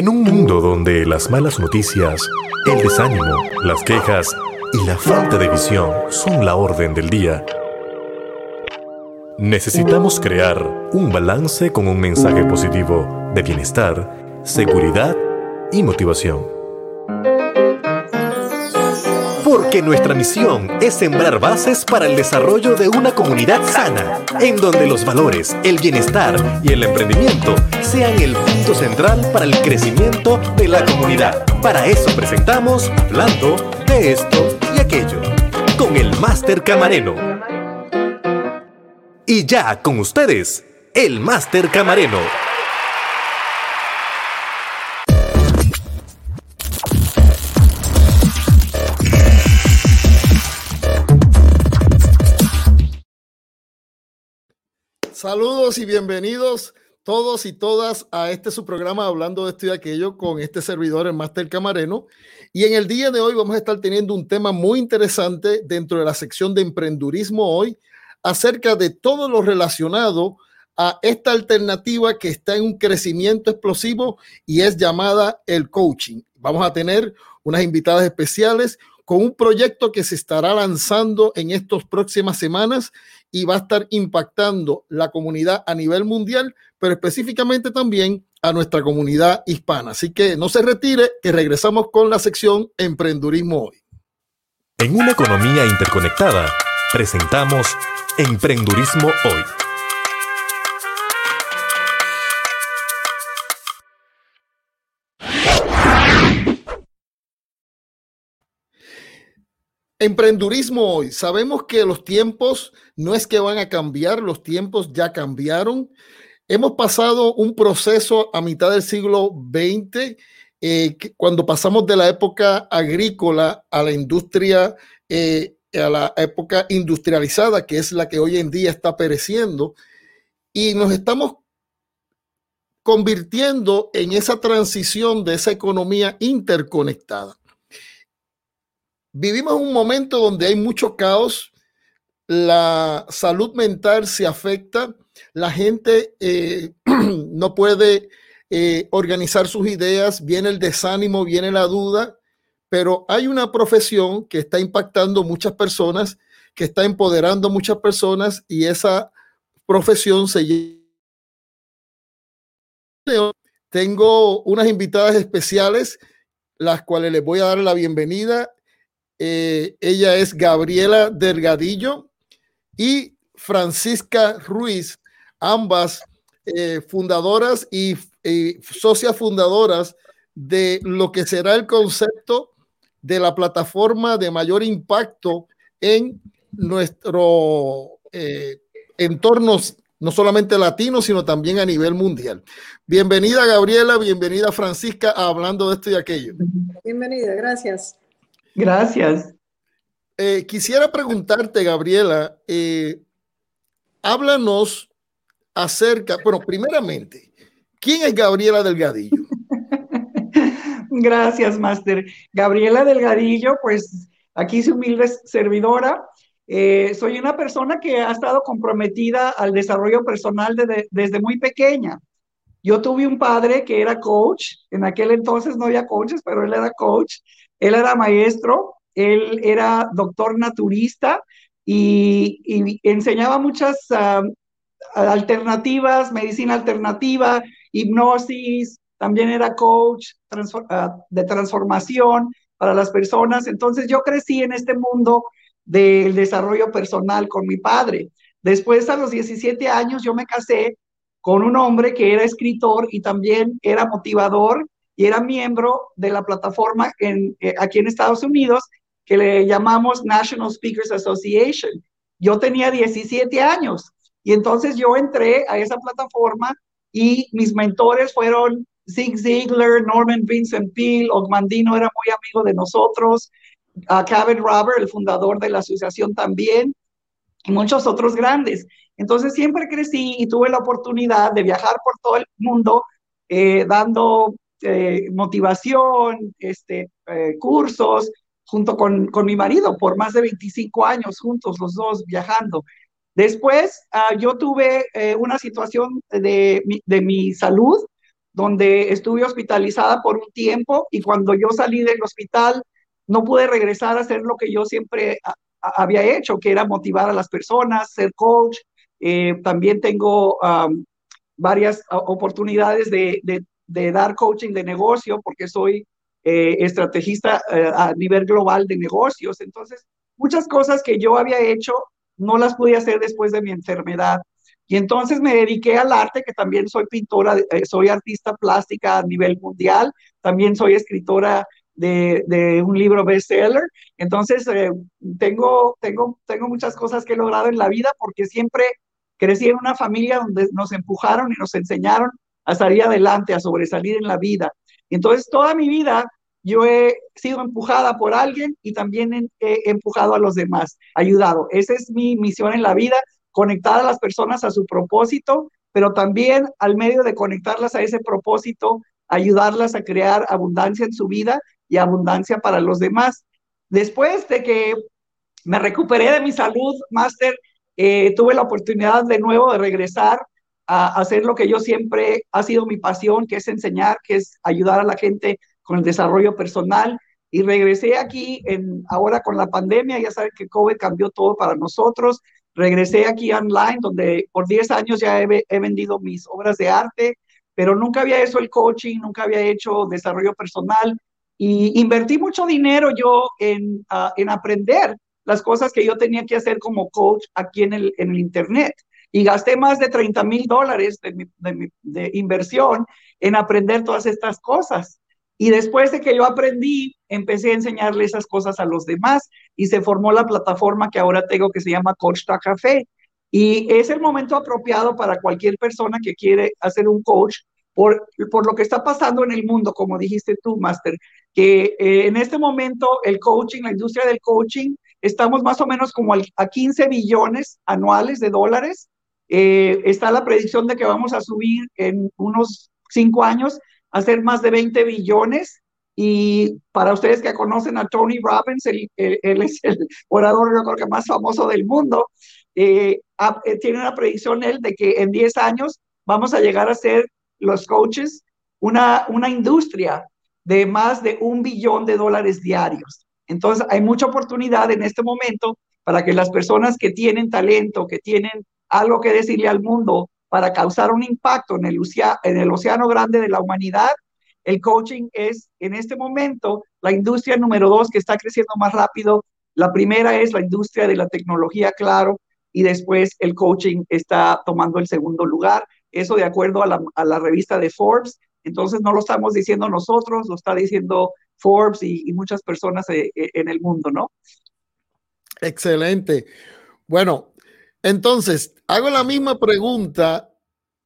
En un mundo donde las malas noticias, el desánimo, las quejas y la falta de visión son la orden del día, necesitamos crear un balance con un mensaje positivo de bienestar, seguridad y motivación. Porque nuestra misión es sembrar bases para el desarrollo de una comunidad sana, en donde los valores, el bienestar y el emprendimiento sean el punto central para el crecimiento de la comunidad. Para eso presentamos Hablando de esto y aquello, con el Máster Camareno. Y ya con ustedes, el Máster Camareno. Saludos y bienvenidos todos y todas a este su programa Hablando de esto y aquello con este servidor, el Máster Camareno. Y en el día de hoy vamos a estar teniendo un tema muy interesante dentro de la sección de emprendurismo hoy acerca de todo lo relacionado a esta alternativa que está en un crecimiento explosivo y es llamada el coaching. Vamos a tener unas invitadas especiales con un proyecto que se estará lanzando en estas próximas semanas y va a estar impactando la comunidad a nivel mundial, pero específicamente también a nuestra comunidad hispana. Así que no se retire, que regresamos con la sección Emprendurismo hoy. En una economía interconectada, presentamos Emprendurismo hoy. Emprendurismo hoy. Sabemos que los tiempos no es que van a cambiar, los tiempos ya cambiaron. Hemos pasado un proceso a mitad del siglo XX, eh, cuando pasamos de la época agrícola a la industria, eh, a la época industrializada, que es la que hoy en día está pereciendo, y nos estamos convirtiendo en esa transición de esa economía interconectada. Vivimos un momento donde hay mucho caos, la salud mental se afecta, la gente eh, no puede eh, organizar sus ideas, viene el desánimo, viene la duda, pero hay una profesión que está impactando muchas personas, que está empoderando muchas personas y esa profesión se llama... Tengo unas invitadas especiales, las cuales les voy a dar la bienvenida eh, ella es Gabriela Delgadillo y Francisca Ruiz, ambas eh, fundadoras y, socias fundadoras de lo que será el concepto de la plataforma de mayor impacto en nuestro eh, entornos, no solamente latino, sino también a nivel mundial. Bienvenida Gabriela, bienvenida Francisca Hablando de esto y aquello. Bienvenida, gracias. Gracias. Eh, quisiera preguntarte, Gabriela, eh, háblanos acerca, bueno, primeramente, ¿quién es Gabriela Delgadillo? Gracias, Máster. Gabriela Delgadillo, pues aquí su humilde servidora. Eh, soy una persona que ha estado comprometida al desarrollo personal desde muy pequeña. Yo tuve un padre que era coach, en aquel entonces no había coaches, pero él era coach, él era maestro, él era doctor naturista y, enseñaba muchas ah, alternativas, medicina alternativa, hipnosis, también era coach ah, de transformación para las personas. Entonces yo crecí en este mundo del desarrollo personal con mi padre. Después, a los 17 años, yo me casé con un hombre que era escritor y también era motivador y era miembro de la plataforma en, eh, aquí en Estados Unidos que le llamamos National Speakers Association. Yo tenía 17 años y entonces yo entré a esa plataforma y mis mentores fueron Zig Ziglar, Norman Vincent Peale, Ogmandino era muy amigo de nosotros, uh, Kevin Robert, el fundador de la asociación también, y muchos otros grandes. Entonces siempre crecí y tuve la oportunidad de viajar por todo el mundo eh, dando eh, motivación, este, eh, cursos, junto con, con, mi marido, por más de 25 años juntos, los dos viajando. Después, ah, yo tuve una situación de, de mi salud donde estuve hospitalizada por un tiempo y cuando yo salí del hospital no pude regresar a hacer lo que yo siempre había hecho, que era motivar a las personas, ser coach. Eh, también tengo varias oportunidades de, de, dar coaching de negocio porque soy eh, estrategista eh, a nivel global de negocios. Entonces, muchas cosas que yo había hecho no las pude hacer después de mi enfermedad. Y entonces me dediqué al arte, que también soy pintora, eh, soy artista plástica a nivel mundial, también soy escritora de, de un libro bestseller. Entonces, tengo, tengo, tengo muchas cosas que he logrado en la vida porque siempre crecí en una familia donde nos empujaron y nos enseñaron a salir adelante, a sobresalir en la vida. Entonces, toda mi vida yo he sido empujada por alguien y también he empujado a los demás, ayudado. Esa es mi misión en la vida conectar a las personas a su propósito, pero también al medio de conectarlas a ese propósito, ayudarlas a crear abundancia en su vida y abundancia para los demás. Después de que me recuperé de mi salud, máster, eh, tuve la oportunidad de nuevo de regresar a hacer lo que yo siempre ha sido mi pasión, que es enseñar, que es ayudar a la gente con el desarrollo personal. Y regresé aquí en, ahora con la pandemia, ya saben que COVID cambió todo para nosotros, Regresé aquí online, donde por 10 años ya he, vendido mis obras de arte, pero nunca había hecho el coaching, nunca había hecho desarrollo personal y invertí mucho dinero yo en, ah, en aprender las cosas que yo tenía que hacer como coach aquí en en el Internet. Y gasté más de 30 mil dólares de, inversión en aprender todas estas cosas. Y después de que yo aprendí, empecé a enseñarle esas cosas a los demás y se formó la plataforma que ahora tengo que se llama Coach Café. Y es el momento apropiado para cualquier persona que quiere hacer un coach por, por lo que está pasando en el mundo, como dijiste tú, Master, que eh, en este momento el coaching, la industria del coaching, estamos más o menos como a 15 billones anuales de dólares. Eh, está la predicción de que vamos a subir en unos cinco años hacer más de 20 billones. Y para ustedes que conocen a Tony Robbins, él, es el orador, yo creo que más famoso del mundo, eh, eh, tiene una predicción él de que en 10 años vamos a llegar a ser los coaches una, una industria de más de un billón de dólares diarios. Entonces, hay mucha oportunidad en este momento para que las personas que tienen talento, que tienen algo que decirle al mundo, para causar un impacto en el, en el océano grande de la humanidad, el coaching es en este momento la industria número dos que está creciendo más rápido. La primera es la industria de la tecnología, claro, y después el coaching está tomando el segundo lugar. Eso de acuerdo a la, a la revista de Forbes. Entonces no lo estamos diciendo nosotros, lo está diciendo Forbes y, y muchas personas eh, eh, en el mundo, ¿no? Excelente. Bueno, entonces, hago la misma pregunta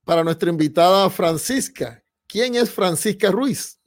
para nuestra invitada Francisca. ¿Quién es Francisca Ruiz?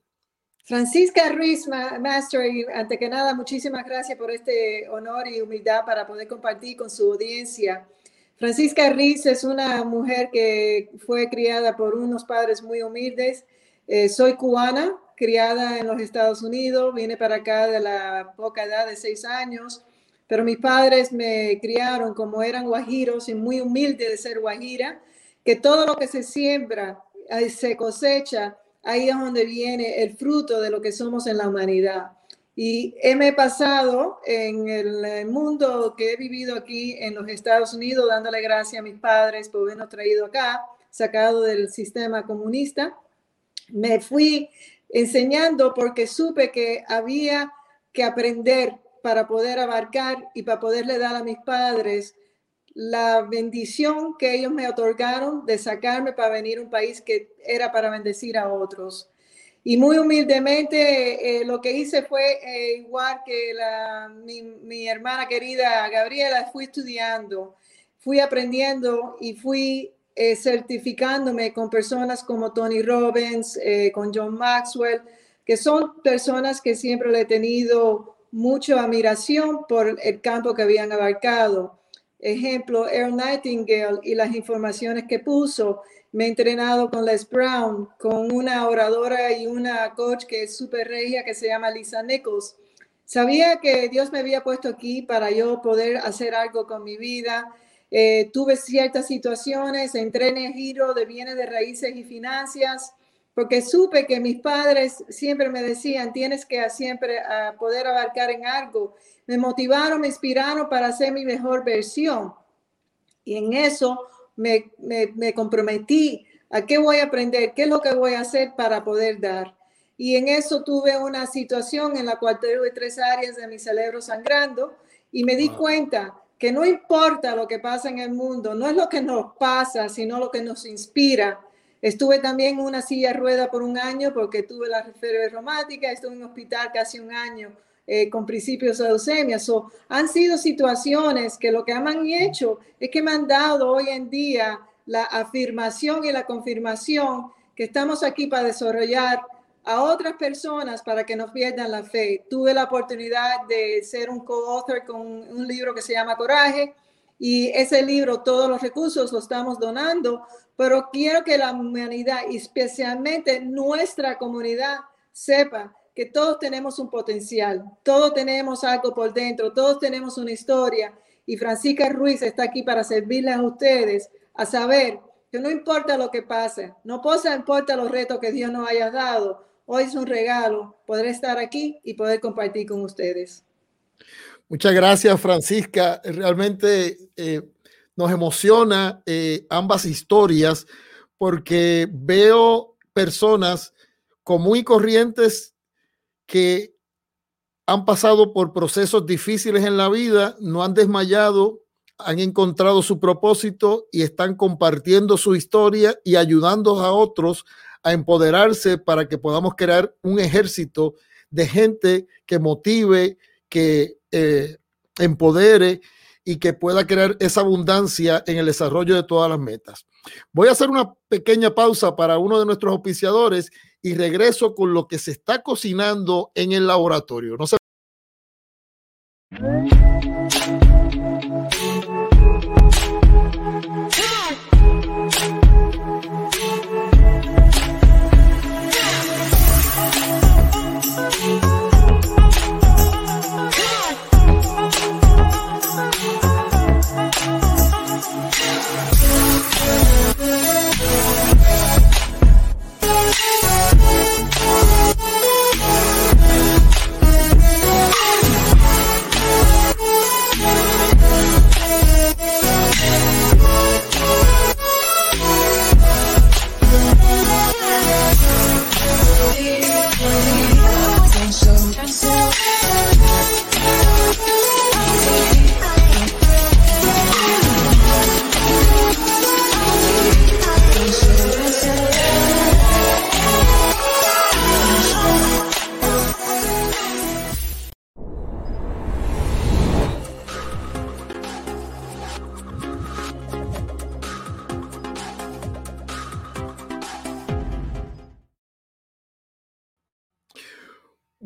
Francisca Ruiz, Master, y ante que nada, muchísimas gracias por este honor y humildad para poder compartir con su audiencia. Francisca Ruiz es una mujer que fue criada por unos padres muy humildes. Eh, soy cubana, criada en los Estados Unidos, vine para acá de la poca edad de seis años pero mis padres me criaron como eran guajiros y muy humilde de ser guajira, que todo lo que se siembra se cosecha, ahí es donde viene el fruto de lo que somos en la humanidad. Y he pasado en el mundo que he vivido aquí en los Estados Unidos, dándole gracias a mis padres por habernos traído acá, sacado del sistema comunista. Me fui enseñando porque supe que había que aprender para poder abarcar y para poderle dar a mis padres la bendición que ellos me otorgaron de sacarme para venir a un país que era para bendecir a otros. Y muy humildemente eh, lo que hice fue eh, igual que la, mi, mi, hermana querida Gabriela, fui estudiando, fui aprendiendo y fui eh, certificándome con personas como Tony Robbins, con John Maxwell, que son personas que siempre le he tenido mucha admiración por el campo que habían abarcado. Ejemplo, Earl Nightingale y las informaciones que puso. Me he entrenado con Les Brown, con una oradora y una coach que es súper regia que se llama Lisa Nichols. Sabía que Dios me había puesto aquí para yo poder hacer algo con mi vida. Eh, tuve ciertas situaciones, entré en el giro de bienes de raíces y finanzas porque supe que mis padres siempre me decían, tienes que siempre uh, poder abarcar en algo. Me motivaron, me inspiraron para ser mi mejor versión. Y en eso me, me, me comprometí a qué voy a aprender, qué es lo que voy a hacer para poder dar. Y en eso tuve una situación en la cual tuve tres áreas de mi cerebro sangrando y me di cuenta que no importa lo que pasa en el mundo, no es lo que nos pasa, sino lo que nos inspira Estuve también en una silla rueda por un año porque tuve la fiebre reumática, estuve en un hospital casi un año eh, con principios de leucemia. So, han sido situaciones que lo que han hecho es que me han dado hoy en día la afirmación y la confirmación que estamos aquí para desarrollar a otras personas para que no pierdan la fe. Tuve la oportunidad de ser un co-author con un libro que se llama Coraje y ese libro, todos los recursos los estamos donando pero quiero que la humanidad, especialmente nuestra comunidad, sepa que todos tenemos un potencial, todos tenemos algo por dentro, todos tenemos una historia y Francisca Ruiz está aquí para servirles a ustedes a saber que no importa lo que pase, no importa los retos que Dios nos haya dado, hoy es un regalo poder estar aquí y poder compartir con ustedes. Muchas gracias, Francisca. Realmente eh, nos emociona eh, ambas historias porque veo personas común y corrientes que han pasado por procesos difíciles en la vida, no han desmayado, han encontrado su propósito y están compartiendo su historia y ayudando a otros a empoderarse para que podamos crear un ejército de gente que motive, que eh, empodere y que pueda crear esa abundancia en el desarrollo de todas las metas. Voy a hacer una pequeña pausa para uno de nuestros auspiciadores y regreso con lo que se está cocinando en el laboratorio. No se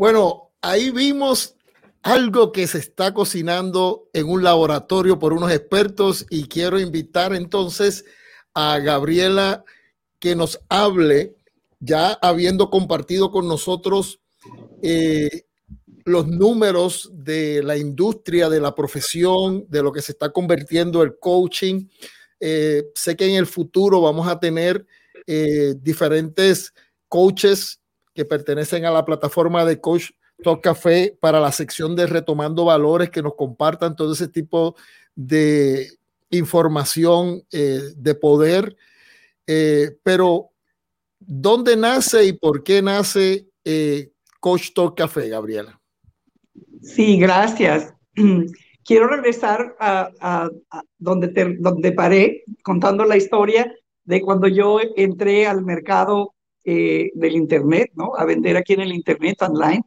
Bueno, ahí vimos algo que se está cocinando en un laboratorio por unos expertos y quiero invitar entonces a Gabriela que nos hable, ya habiendo compartido con nosotros eh, los números de la industria, de la profesión, de lo que se está convirtiendo el coaching. Eh, sé que en el futuro vamos a tener eh, diferentes coaches que pertenecen a la plataforma de Coach Talk Café para la sección de Retomando Valores, que nos compartan todo ese tipo de información eh, de poder. Eh, pero, ¿dónde nace y por qué nace eh, Coach Talk Café, Gabriela? Sí, gracias. Quiero regresar a, donde, donde paré contando la historia de cuando yo entré al mercado eh, del Internet, ¿no? A vender aquí en el Internet online,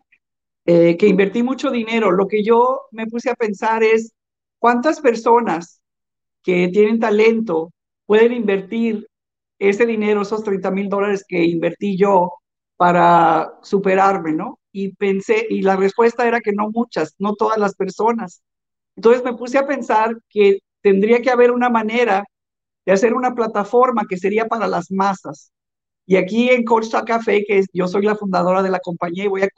eh, que invertí mucho dinero. Lo que yo me puse a pensar es cuántas personas que tienen talento pueden invertir ese dinero, esos 30 mil dólares que invertí yo para superarme, ¿no? Y pensé, y la respuesta era que no muchas, no todas las personas. Entonces me puse a pensar que tendría que haber una manera de hacer una plataforma que sería para las masas, y aquí en Coach Café, que yo soy la fundadora de la compañía y voy a,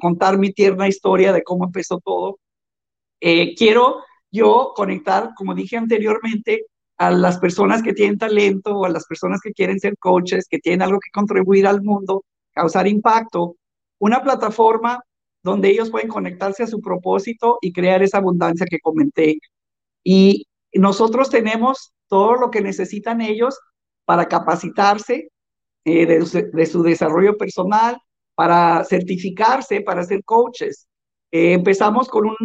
contar mi tierna historia de cómo empezó todo, eh, quiero yo conectar, como dije anteriormente, a las personas que tienen talento o a las personas que quieren ser coaches, que tienen algo que contribuir al mundo, causar impacto, una plataforma donde ellos pueden conectarse a su propósito y crear esa abundancia que comenté. Y nosotros tenemos todo lo que necesitan ellos para capacitarse eh, de, su desarrollo personal, para certificarse, para ser coaches. Eh, empezamos con un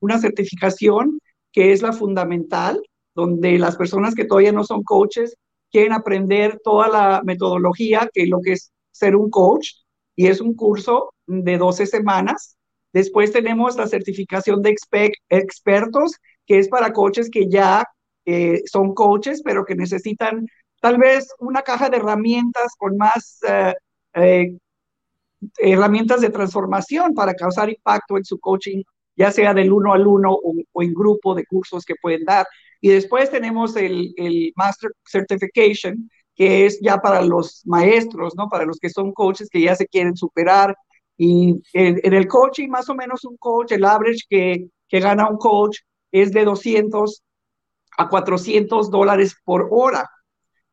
una certificación que es la fundamental, donde las personas que todavía no son coaches quieren aprender toda la metodología que lo que es ser un coach y es un curso de 12 semanas. Después tenemos la certificación de expertos, que es para coaches que ya eh, son coaches, pero que necesitan tal vez una caja de herramientas con más eh, eh, herramientas de transformación para causar impacto en su coaching, ya sea del uno al uno o, en grupo de cursos que pueden dar. Y después tenemos el, el Master Certification, que es ya para los maestros, ¿no? Para los que son coaches que ya se quieren superar. Y en, el coaching, más o menos un coach, el average que, que gana un coach es de 200 a 400 dólares por hora.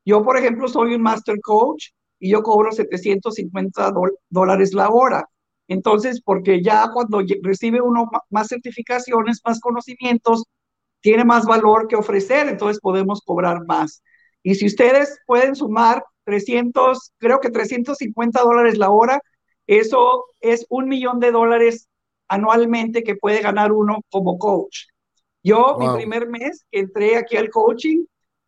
Yo, por ejemplo, soy un master coach y yo cobro 750 dólares la hora. Entonces, porque ya cuando recibe uno más certificaciones, más conocimientos, tiene más valor que ofrecer, entonces podemos cobrar más. Y si ustedes pueden sumar 300, creo que 350 dólares la hora, eso es un millón de dólares anualmente que puede ganar uno como coach. Yo, mi primer mes que entré aquí al coaching,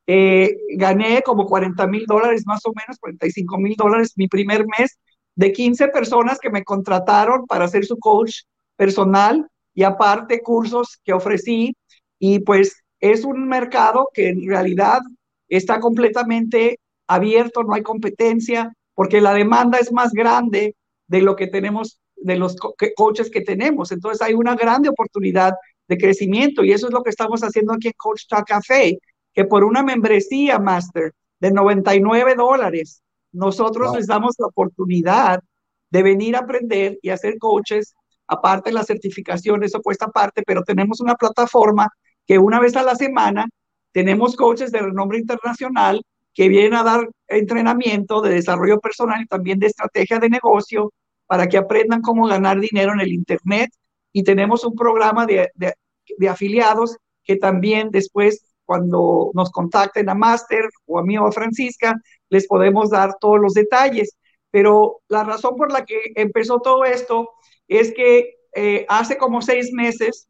eh, gané como 40 mil dólares, más o menos 45 mil dólares mi primer mes de 15 personas que me contrataron para ser su coach personal y aparte cursos que ofrecí. Y pues es un mercado que en realidad está completamente abierto, no hay competencia, porque la demanda es más grande de lo que tenemos, de los coaches que tenemos. Entonces hay una grande oportunidad de crecimiento y eso es lo que estamos haciendo aquí en Coach Talk Café que por una membresía, Master, de 99 dólares, nosotros les damos la oportunidad de venir a aprender y hacer coaches, aparte de la certificación, eso cuesta aparte, pero tenemos una plataforma que una vez a la semana tenemos coaches de renombre internacional que vienen a dar entrenamiento de desarrollo personal y también de estrategia de negocio para que aprendan cómo ganar dinero en el Internet. Y tenemos un programa de, de, de afiliados que también después cuando nos contacten a Master o a mí o a Francisca, les podemos dar todos los detalles. Pero la razón por la que empezó todo esto es que eh, hace como seis meses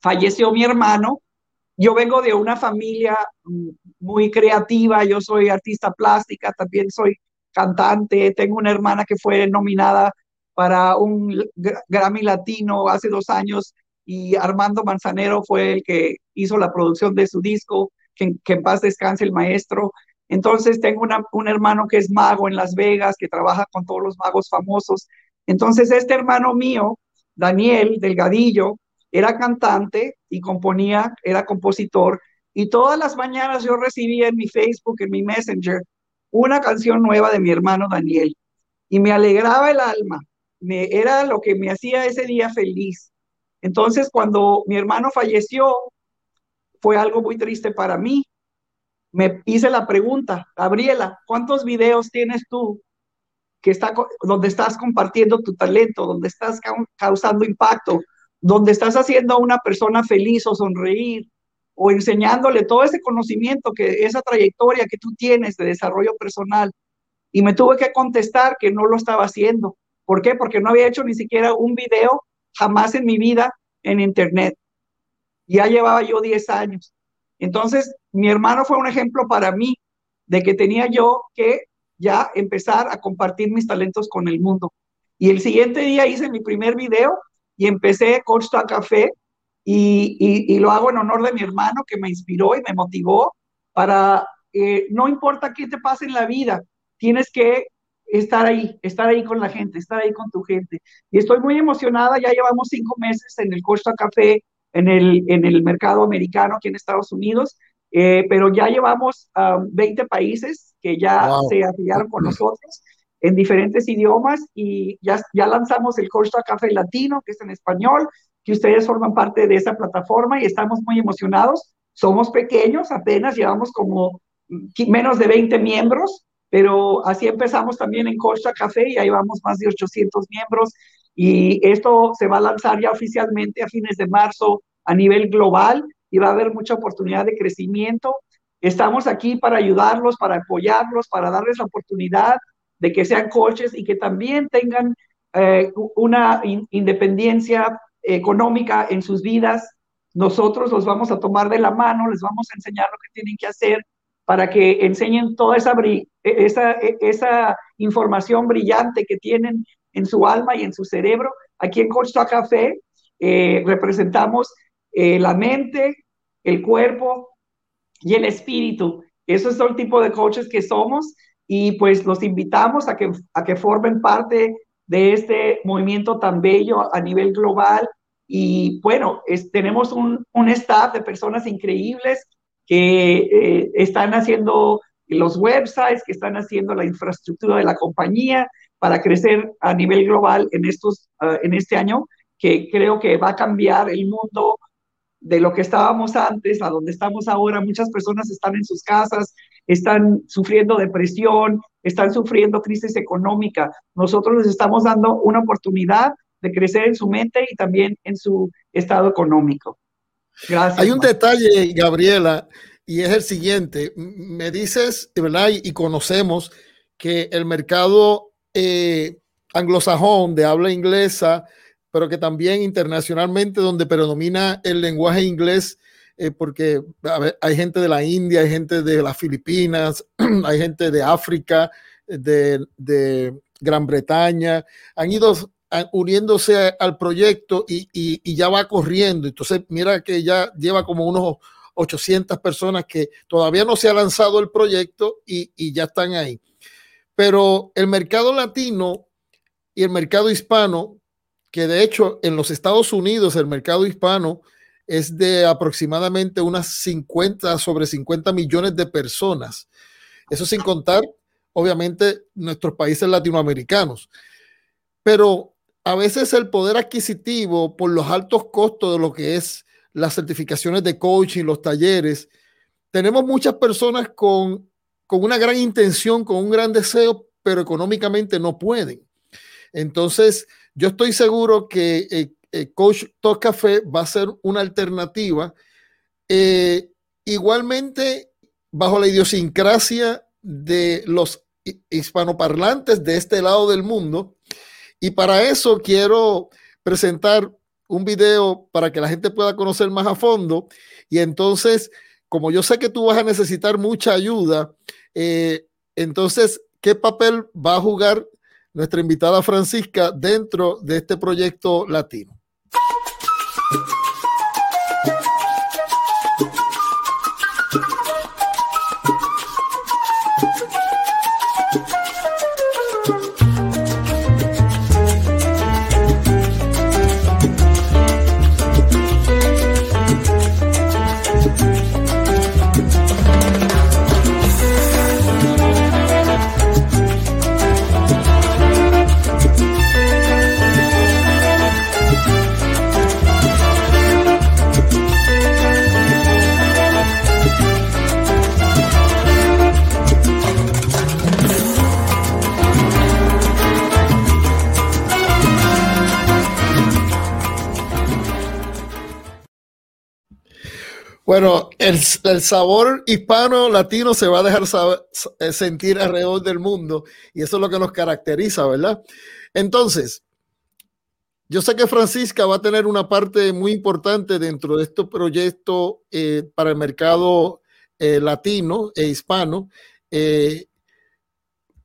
falleció mi hermano. Yo vengo de una familia mm, muy creativa, yo soy artista plástica, también soy cantante, tengo una hermana que fue nominada para un Grammy Latino hace dos años y Armando Manzanero fue el que hizo la producción de su disco, que, en paz descanse el maestro. Entonces tengo un hermano que es mago en Las Vegas, que trabaja con todos los magos famosos. Entonces este hermano mío, Daniel Delgadillo, era cantante y componía, era compositor, y todas las mañanas yo recibía en mi Facebook, en mi Messenger, una canción nueva de mi hermano Daniel. Y me alegraba el alma, me, era lo que me hacía ese día feliz. Entonces, cuando mi hermano falleció, fue algo muy triste para mí. Me hice la pregunta, Gabriela, ¿cuántos videos tienes tú que está, donde estás compartiendo tu talento, donde estás causando impacto, donde estás haciendo a una persona feliz o sonreír o enseñándole todo ese conocimiento, que esa trayectoria que tú tienes de desarrollo personal? Y me tuve que contestar que no lo estaba haciendo. ¿Por qué? Porque no había hecho ni siquiera un video jamás en mi vida en Internet. Ya llevaba yo 10 años. Entonces, mi hermano fue un ejemplo para mí de que tenía yo que ya empezar a compartir mis talentos con el mundo. Y el siguiente día hice mi primer video y empecé Coach a Café y, y, lo hago en honor de mi hermano que me inspiró y me motivó para, eh, no importa qué te pase en la vida, tienes que estar ahí, estar ahí con la gente, estar ahí con tu gente. Y estoy muy emocionada, ya llevamos cinco meses en el Costa Café, en el, en el mercado americano aquí en Estados Unidos, eh, pero ya llevamos 20 um, países que ya se afiliaron con nosotros en diferentes idiomas y ya, ya lanzamos el Costa Café Latino, que es en español, que ustedes forman parte de esa plataforma y estamos muy emocionados somos pequeños, apenas llevamos como menos de 20 miembros, pero así empezamos también en Costa Café y ahí vamos más de 800 miembros y esto se va a lanzar ya oficialmente a fines de marzo a nivel global y va a haber mucha oportunidad de crecimiento. Estamos aquí para ayudarlos, para apoyarlos, para darles la oportunidad de que sean coaches y que también tengan eh, una independencia económica en sus vidas. Nosotros los vamos a tomar de la mano, les vamos a enseñar lo que tienen que hacer para que enseñen toda esa, e, esa, e, esa información brillante que tienen en su alma y en su cerebro. Aquí en Coach Café eh, representamos eh, la mente, el cuerpo y el espíritu. Eso es el tipo de coaches que somos y pues los invitamos a que, a que formen parte de este movimiento tan bello a nivel global. Y bueno, tenemos un, un, staff de personas increíbles que eh, están haciendo los websites, que están haciendo la infraestructura de la compañía para crecer a nivel global en, estos, ah, en este año, que creo que va a cambiar el mundo de lo que estábamos antes a donde estamos ahora. Muchas personas están en sus casas, están sufriendo depresión, están sufriendo crisis económica. Nosotros les estamos dando una oportunidad de crecer en su mente y también en su estado económico. Gracias. Hay un detalle, Gabriela, y es el siguiente. Me dices, ¿verdad? Y conocemos que el mercado eh, anglosajón de habla inglesa pero que también internacionalmente donde predomina el lenguaje inglés, eh, porque hay gente de la India, hay gente de las Filipinas, hay gente de África, de, Gran Bretaña, han ido uniéndose al proyecto y, ya va corriendo. Entonces, mira que ya lleva como unos 800 personas que todavía no se ha lanzado el proyecto y, y ya están ahí. Pero el mercado latino y el mercado hispano que de hecho en los Estados Unidos el mercado hispano es de aproximadamente unas 50 sobre 50 millones de personas. Eso sin contar, obviamente, nuestros países latinoamericanos. Pero a veces el poder adquisitivo, por los altos costos de lo que es las certificaciones de coaching, los talleres, tenemos muchas personas con, con una gran intención, con un gran deseo, pero económicamente no pueden. Entonces, yo estoy seguro que eh, eh, Coach Talk Café va a ser una alternativa. Eh, igualmente, bajo la idiosincrasia de los hispanoparlantes de este lado del mundo. Y para eso quiero presentar un video para que la gente pueda conocer más a fondo. Y entonces, como yo sé que tú vas a necesitar mucha ayuda, entonces, ¿qué papel va a jugar nuestra invitada Francisca dentro de este proyecto latino. Bueno, el, sabor hispano latino se va a dejar eh, sentir alrededor del mundo y eso es lo que nos caracteriza, ¿verdad? Entonces, yo sé que Francisca va a tener una parte muy importante dentro de este proyecto eh, para el mercado eh, latino e hispano.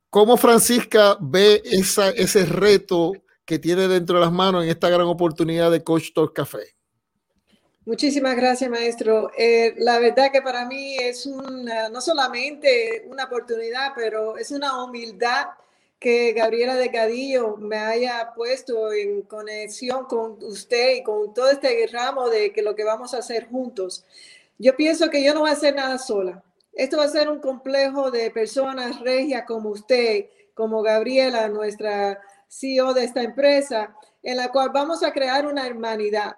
¿Cómo Francisca ve esa, ese reto que tiene dentro de las manos en esta gran oportunidad de Coach Talk Café? Muchísimas gracias, maestro. Eh, la verdad que para mí es una, no solamente una oportunidad, pero es una humildad que Gabriela Delgadillo me haya puesto en conexión con usted y con todo este ramo de que lo que vamos a hacer juntos. Yo pienso que yo no voy a hacer nada sola. Esto va a ser un complejo de personas regias como usted, como Gabriela, nuestra CEO de esta empresa, en la cual vamos a crear una hermanidad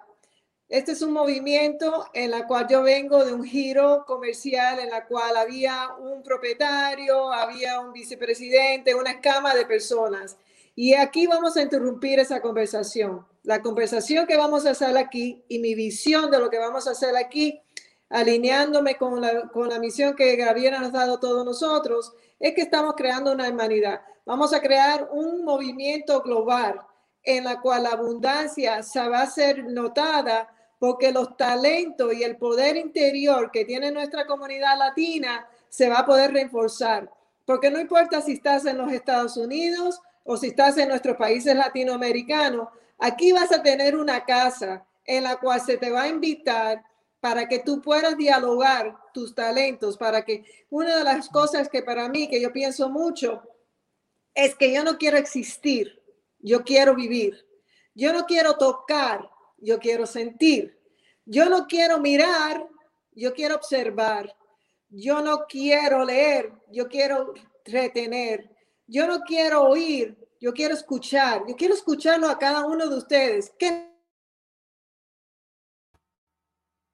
Este es un movimiento en la cual yo vengo de un giro comercial en la cual había un propietario, había un vicepresidente, una escama de personas. Y aquí vamos a interrumpir esa conversación. La conversación que vamos a hacer aquí y mi visión de lo que vamos a hacer aquí, alineándome con la, con la misión que Gabriela nos ha dado todos nosotros, es que estamos creando una humanidad. Vamos a crear un movimiento global en la cual la abundancia se va a ser notada porque los talentos y el poder interior que tiene nuestra comunidad latina se va a poder reforzar. Porque no importa si estás en los Estados Unidos o si estás en nuestros países latinoamericanos, aquí vas a tener una casa en la cual se te va a invitar para que tú puedas dialogar tus talentos, para que una de las cosas que para mí, que yo pienso mucho, es que yo no quiero existir, yo quiero vivir. Yo no quiero tocar, yo quiero sentir. Yo no quiero mirar, yo quiero observar. Yo no quiero leer, yo quiero retener. Yo no quiero oír, yo quiero escuchar. Yo quiero escucharlo a cada uno de ustedes. ¿Qué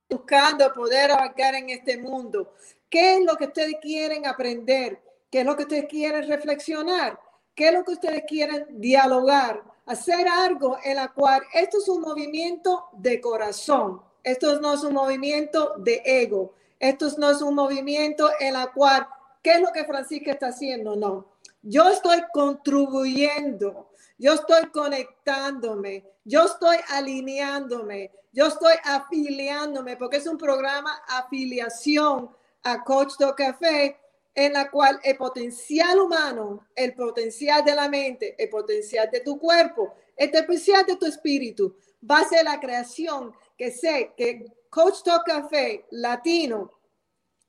buscando poder abarcar en este mundo? ¿Qué es lo que ustedes quieren aprender? ¿Qué es lo que ustedes quieren reflexionar? ¿Qué es lo que ustedes quieren dialogar? Hacer algo en la cual esto es un movimiento de corazón, esto no es un movimiento de ego, esto no es un movimiento en la cual, ¿qué es lo que Francisca está haciendo? No, yo estoy contribuyendo, yo estoy conectándome, yo estoy alineándome, yo estoy afiliándome, porque es un programa afiliación a Coach Do Café en la cual el potencial humano, el potencial de la mente, el potencial de tu cuerpo, el potencial de tu espíritu, va a ser la creación que sé que Coach Talk Café Latino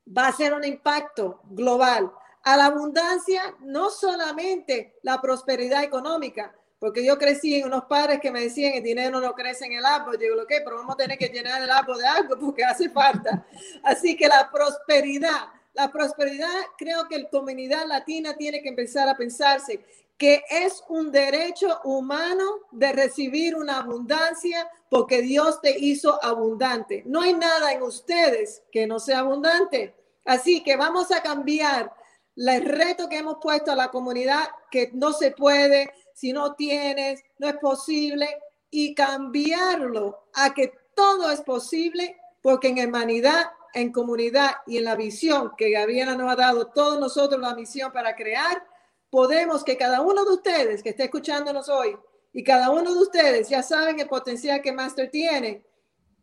va a ser un impacto global a la abundancia, no solamente la prosperidad económica, porque yo crecí en unos padres que me decían el dinero no crece en el árbol. Digo, lo que, pero vamos a tener que llenar el árbol de algo porque hace falta. Así que la prosperidad la prosperidad, creo que la comunidad latina tiene que empezar a pensarse que es un derecho humano de recibir una abundancia porque Dios te hizo abundante. No hay nada en ustedes que no sea abundante. Así que vamos a cambiar el reto que hemos puesto a la comunidad, que no se puede, si no tienes, no es posible, y cambiarlo a que todo es posible, porque en humanidad en comunidad y en la visión que Gabriela nos ha dado todos nosotros la misión para crear, podemos que cada uno de ustedes que esté escuchándonos hoy y cada uno de ustedes ya saben el potencial que Master tiene,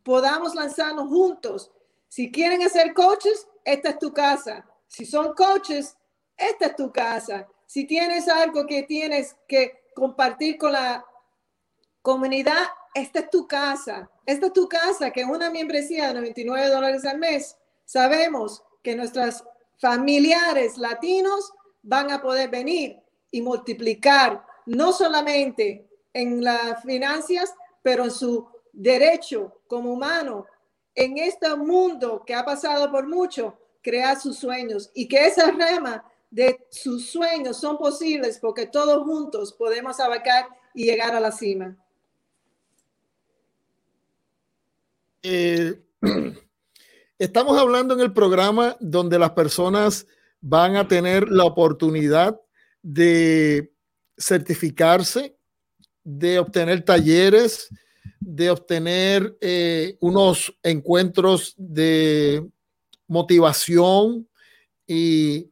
podamos lanzarnos juntos. Si quieren hacer coaches, esta es tu casa. Si son coaches, esta es tu casa. Si tienes algo que tienes que compartir con la comunidad, esta es tu casa. Esta es tu casa, que una membresía de 99 dólares al mes. Sabemos que nuestros familiares latinos van a poder venir y multiplicar no solamente en las finanzas, pero en su derecho como humano, en este mundo que ha pasado por mucho, crear sus sueños y que esa rama de sus sueños son posibles porque todos juntos podemos abarcar y llegar a la cima. Eh, estamos hablando en el programa donde las personas van a tener la oportunidad de certificarse, de obtener talleres, de obtener eh, unos encuentros de motivación. Y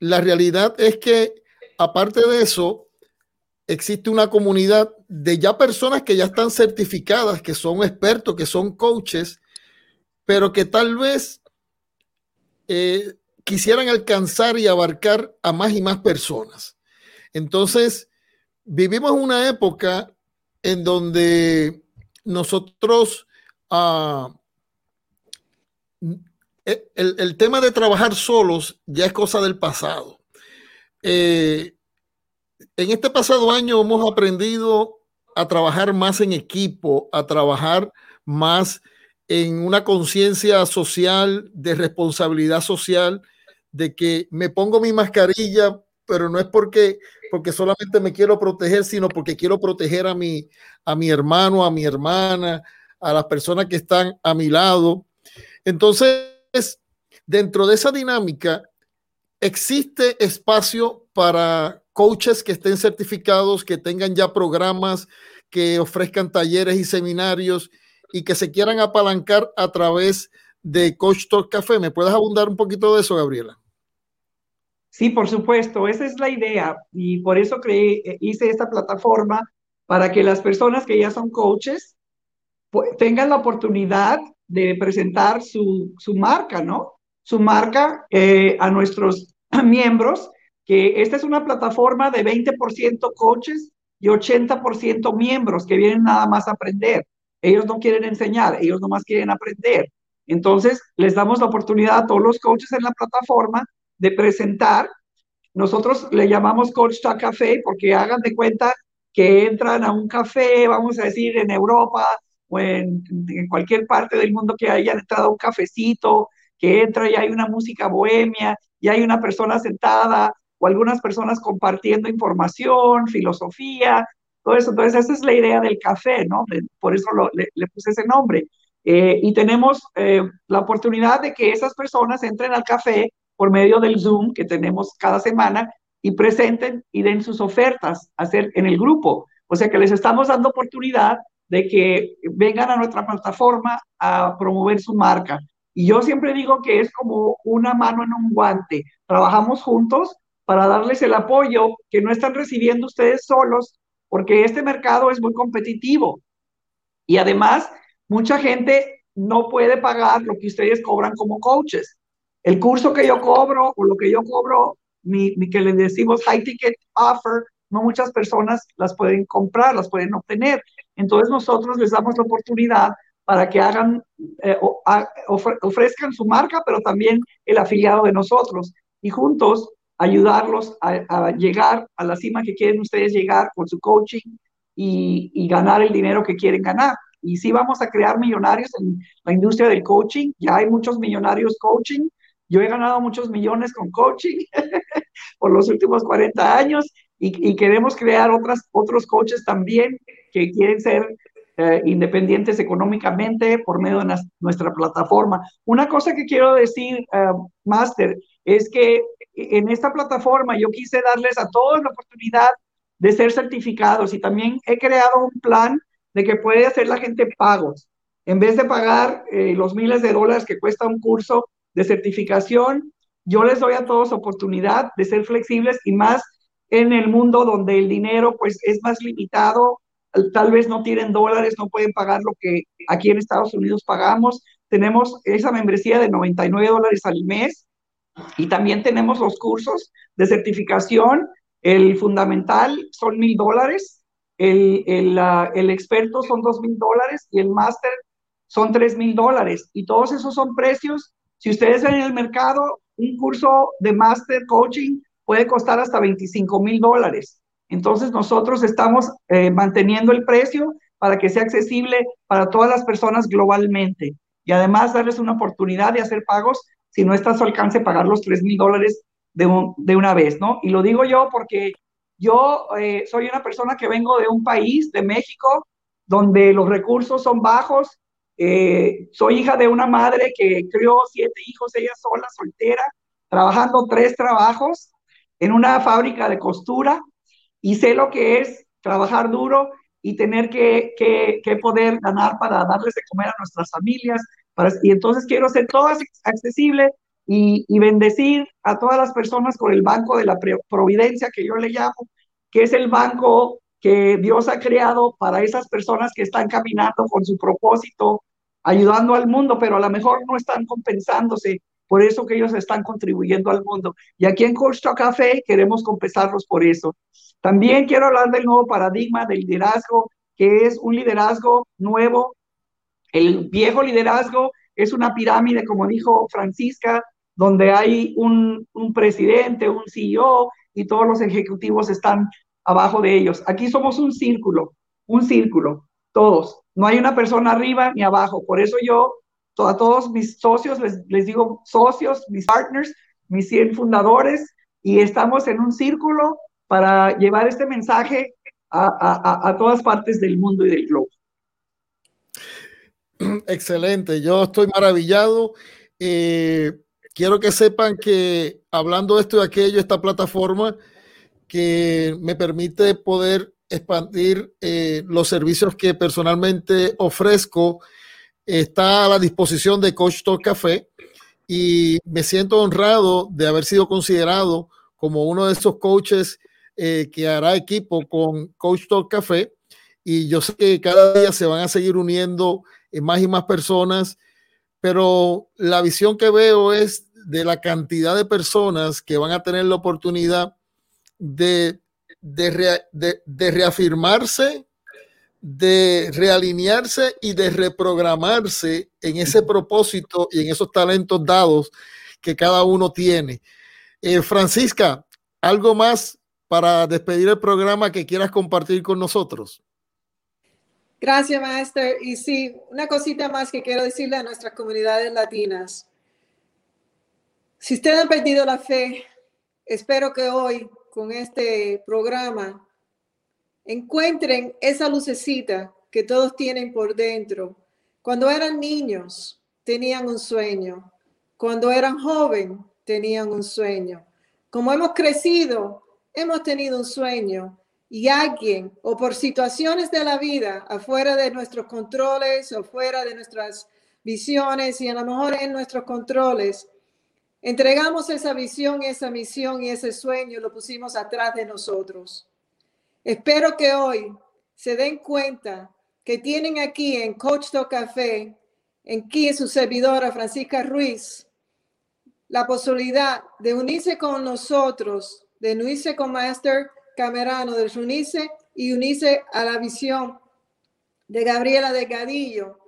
la realidad es que aparte de eso, existe una comunidad de ya personas que ya están certificadas, que son expertos, que son coaches, pero que tal vez eh, quisieran alcanzar y abarcar a más y más personas. Entonces, vivimos una época en donde nosotros, ah, el, tema de trabajar solos ya es cosa del pasado. Eh, en este pasado año hemos aprendido a trabajar más en equipo, a trabajar más en una conciencia social, de responsabilidad social, de que me pongo mi mascarilla, pero no es porque, porque solamente me quiero proteger, sino porque quiero proteger a mi, a mi hermano, a mi hermana, a las personas que están a mi lado. Entonces, dentro de esa dinámica, existe espacio para coaches que estén certificados, que tengan ya programas, que ofrezcan talleres y seminarios y que se quieran apalancar a través de Coach Talk Café. ¿Me puedes abundar un poquito de eso, Gabriela? Sí, por supuesto, esa es la idea y por eso creé, eh, hice esta plataforma para que las personas que ya son coaches tengan la oportunidad de presentar su, su marca, ¿no? Su marca eh, a nuestros miembros, que esta es una plataforma de 20% coaches y 80% miembros que vienen nada más a aprender. Ellos no quieren enseñar, ellos nomás quieren aprender. Entonces, les damos la oportunidad a todos los coaches en la plataforma de presentar. Nosotros le llamamos Coach Talk Café porque hagan de cuenta que entran a un café, vamos a decir, en Europa o en, en cualquier parte del mundo que hayan entrado a un cafecito, que entra y hay una música bohemia y hay una persona sentada o algunas personas compartiendo información, filosofía, todo eso. Entonces, esa es la idea del café, ¿no? por eso le, puse ese nombre. Eh, y tenemos eh, la oportunidad de que esas personas entren al café por medio del Zoom que tenemos cada semana y presenten y den sus ofertas hacer en el grupo. O sea que les estamos dando oportunidad de que vengan a nuestra plataforma a promover su marca. Y yo siempre digo que es como una mano en un guante. Trabajamos juntos para darles el apoyo que no están recibiendo ustedes solos, porque este mercado es muy competitivo. Y además, mucha gente no puede pagar lo que ustedes cobran como coaches. El curso que yo cobro o lo que yo cobro, ni, que le decimos high ticket offer, no muchas personas las pueden comprar, las pueden obtener. Entonces nosotros les damos la oportunidad para que hagan, eh, ofrezcan su marca, pero también el afiliado de nosotros. Y juntos ayudarlos a, llegar a la cima que quieren ustedes llegar con su coaching y, y, ganar el dinero que quieren ganar. Y sí vamos a crear millonarios en la industria del coaching. Ya hay muchos millonarios coaching yo he ganado muchos millones con coaching por los últimos 40 años y, queremos crear otras, otros coaches también que quieren ser eh, independientes económicamente por medio de nuestra plataforma. Una cosa que quiero decir, uh, Master, es que en esta plataforma yo quise darles a todos la oportunidad de ser certificados y también he creado un plan de que puede hacer la gente pagos. En vez de pagar eh, los miles de dólares que cuesta un curso, de certificación. Yo les doy a todos oportunidad de ser flexibles y más en el mundo donde el dinero pues es más limitado, tal vez no tienen dólares, no pueden pagar lo que aquí en Estados Unidos pagamos. Tenemos esa membresía de 99 dólares al mes y también tenemos los cursos de certificación. El fundamental son mil dólares, el, el, el, experto son dos mil dólares y el máster son tres mil dólares. Y todos esos son precios si ustedes ven en el mercado, un curso de Master Coaching puede costar hasta 25 mil dólares. Entonces nosotros estamos eh, manteniendo el precio para que sea accesible para todas las personas globalmente y además darles una oportunidad de hacer pagos si no está a su alcance pagar los 3 mil dólares de, de, una vez, ¿no? Y lo digo yo porque yo eh, soy una persona que vengo de un país, de México, donde los recursos son bajos, eh, soy hija de una madre que crió siete hijos, ella sola, soltera, trabajando tres trabajos en una fábrica de costura y sé lo que es trabajar duro y tener que, que, poder ganar para darles de comer a nuestras familias. Para, y entonces quiero hacer todo accesible y, y, bendecir a todas las personas con el Banco de la Providencia, que yo le llamo, que es el banco que Dios ha creado para esas personas que están caminando con su propósito, ayudando al mundo, pero a lo mejor no están compensándose por eso que ellos están contribuyendo al mundo. Y aquí en Coach Café queremos compensarlos por eso. También quiero hablar del nuevo paradigma del liderazgo, que es un liderazgo nuevo. El viejo liderazgo es una pirámide, como dijo Francisca, donde hay un, presidente, un CEO y todos los ejecutivos están abajo de ellos. Aquí somos un círculo, un círculo, todos. No hay una persona arriba ni abajo. Por eso yo a todos mis socios les, digo socios, mis partners, mis 100 fundadores, y estamos en un círculo para llevar este mensaje a todas partes del mundo y del globo. Excelente, yo estoy maravillado. Eh, quiero que sepan que hablando de esto y aquello, esta plataforma que me permite poder expandir eh, los servicios que personalmente ofrezco está a la disposición de Coach Talk Café y me siento honrado de haber sido considerado como uno de esos coaches eh, que hará equipo con Coach Talk Café y yo sé que cada día se van a seguir uniendo más y más personas, pero la visión que veo es de la cantidad de personas que van a tener la oportunidad de, de, reafirmarse, de realinearse y de reprogramarse en ese propósito y en esos talentos dados que cada uno tiene. Eh, Francisca, ¿algo más para despedir el programa que quieras compartir con nosotros? Gracias, Master. Y sí, una cosita más que quiero decirle a nuestras comunidades latinas. Si ustedes han perdido la fe, espero que hoy, con este programa, encuentren esa lucecita que todos tienen por dentro. Cuando eran niños, tenían un sueño. Cuando eran jóvenes, tenían un sueño. Como hemos crecido, hemos tenido un sueño y alguien o por situaciones de la vida afuera de nuestros controles o fuera de nuestras visiones y a lo mejor en nuestros controles, entregamos esa visión, esa misión y ese sueño, lo pusimos atrás de nosotros. Espero que hoy se den cuenta que tienen aquí en Coach Talk Café, en aquí su servidora Francisca Ruiz, la posibilidad de unirse con nosotros, de unirse con Master Camerano, de unirse y unirse a la visión de Gabriela Delgadillo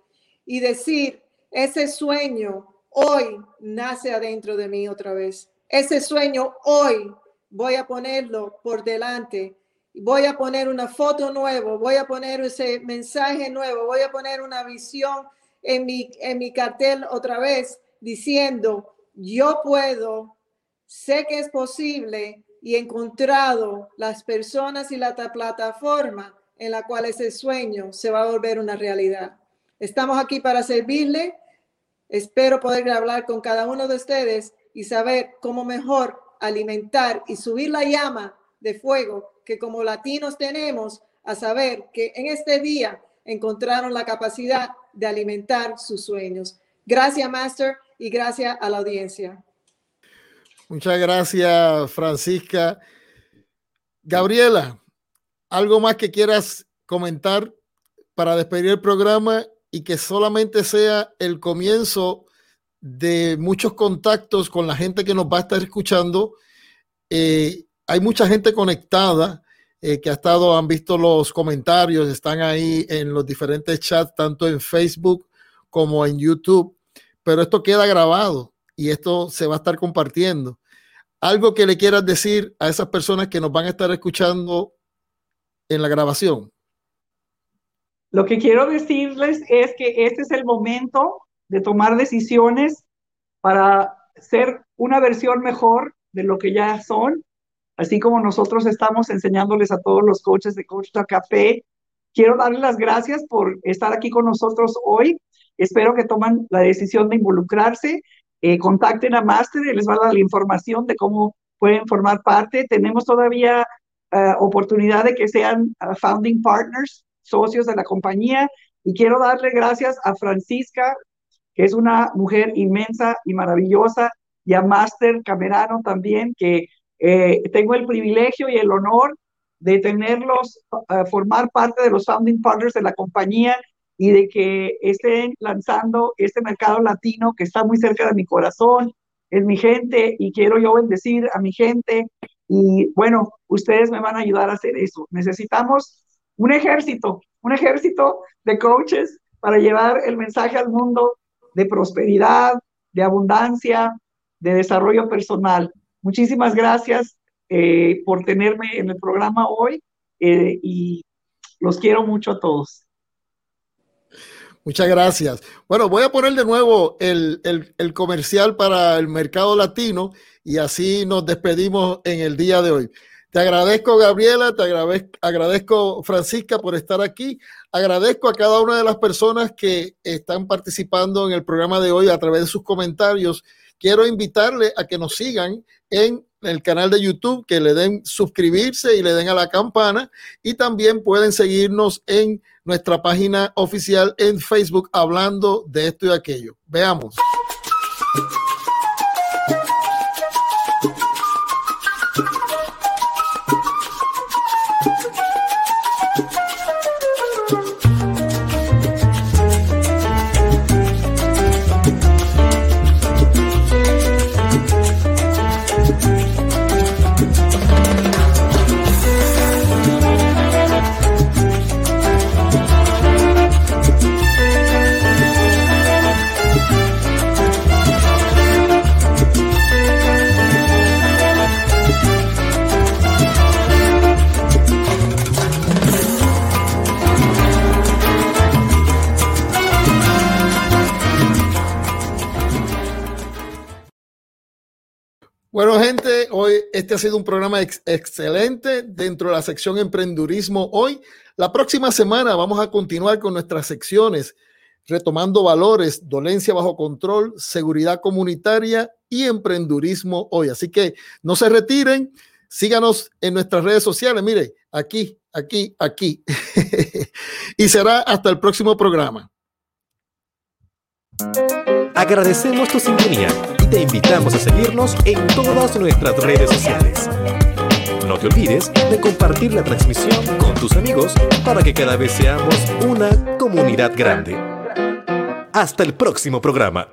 y decir, ese sueño hoy nace adentro de mí otra vez. Ese sueño hoy voy a ponerlo por delante. Voy a poner una foto nueva, voy a poner ese mensaje nuevo, voy a poner una visión en mi, en mi cartel otra vez diciendo, yo puedo, sé que es posible y encontrado las personas y la plataforma en la cual ese sueño se va a volver una realidad. Estamos aquí para servirle. Espero poder hablar con cada uno de ustedes y saber cómo mejor alimentar y subir la llama de fuego que como latinos tenemos a saber que en este día encontraron la capacidad de alimentar sus sueños. Gracias, Master y gracias a la audiencia. Muchas gracias, Francisca. Gabriela, ¿algo más que quieras comentar para despedir el programa y que solamente sea el comienzo de muchos contactos con la gente que nos va a estar escuchando? Eh, hay mucha gente conectada eh, que ha estado, han visto los comentarios, están ahí en los diferentes chats, tanto en Facebook como en YouTube pero esto queda grabado y esto se va a estar compartiendo. Algo que le quieras decir a esas personas que nos van a estar escuchando en la grabación. Lo que quiero decirles es que este es el momento de tomar decisiones para ser una versión mejor de lo que ya son, así como nosotros estamos enseñándoles a todos los coaches de Coach Café. Quiero darles las gracias por estar aquí con nosotros hoy Espero que tomen la decisión de involucrarse. Eh, contacten a Master les va a dar la información de cómo pueden formar parte. Tenemos todavía uh, oportunidad de que sean uh, founding partners, socios de la compañía. Y quiero darle gracias a Francisca, que es una mujer inmensa y maravillosa, y a Master Camerano también, que eh, tengo el privilegio y el honor de tenerlos, uh, formar parte de los founding partners de la compañía y de que estén lanzando este mercado latino que está muy cerca de mi corazón, es mi gente y quiero yo bendecir a mi gente y bueno, ustedes me van a ayudar a hacer eso. Necesitamos un ejército, un ejército de coaches para llevar el mensaje al mundo de prosperidad, de abundancia, de desarrollo personal. Muchísimas gracias eh, por tenerme en el programa hoy eh, y los quiero mucho a todos. Muchas gracias. Bueno, voy a poner de nuevo el, comercial para el mercado latino y así nos despedimos en el día de hoy. Te agradezco, Gabriela, te agradezco, Francisca, por estar aquí. Agradezco a cada una de las personas que están participando en el programa de hoy a través de sus comentarios. Quiero invitarle a que nos sigan en el canal de YouTube, que le den suscribirse y le den a la campana. Y también pueden seguirnos en nuestra página oficial en Facebook hablando de esto y aquello. Veamos. Este ha sido un programa excelente dentro de la sección Emprendurismo hoy. La próxima semana vamos a continuar con nuestras secciones retomando valores, dolencia bajo control, seguridad comunitaria y emprendurismo hoy. Así que no se retiren, síganos en nuestras redes sociales. Mire, aquí, aquí, aquí. y será hasta el próximo programa. Agradecemos tu sintonía te invitamos a seguirnos en todas nuestras redes sociales. No te olvides de compartir la transmisión con tus amigos para que cada vez seamos una comunidad grande. Hasta el próximo programa.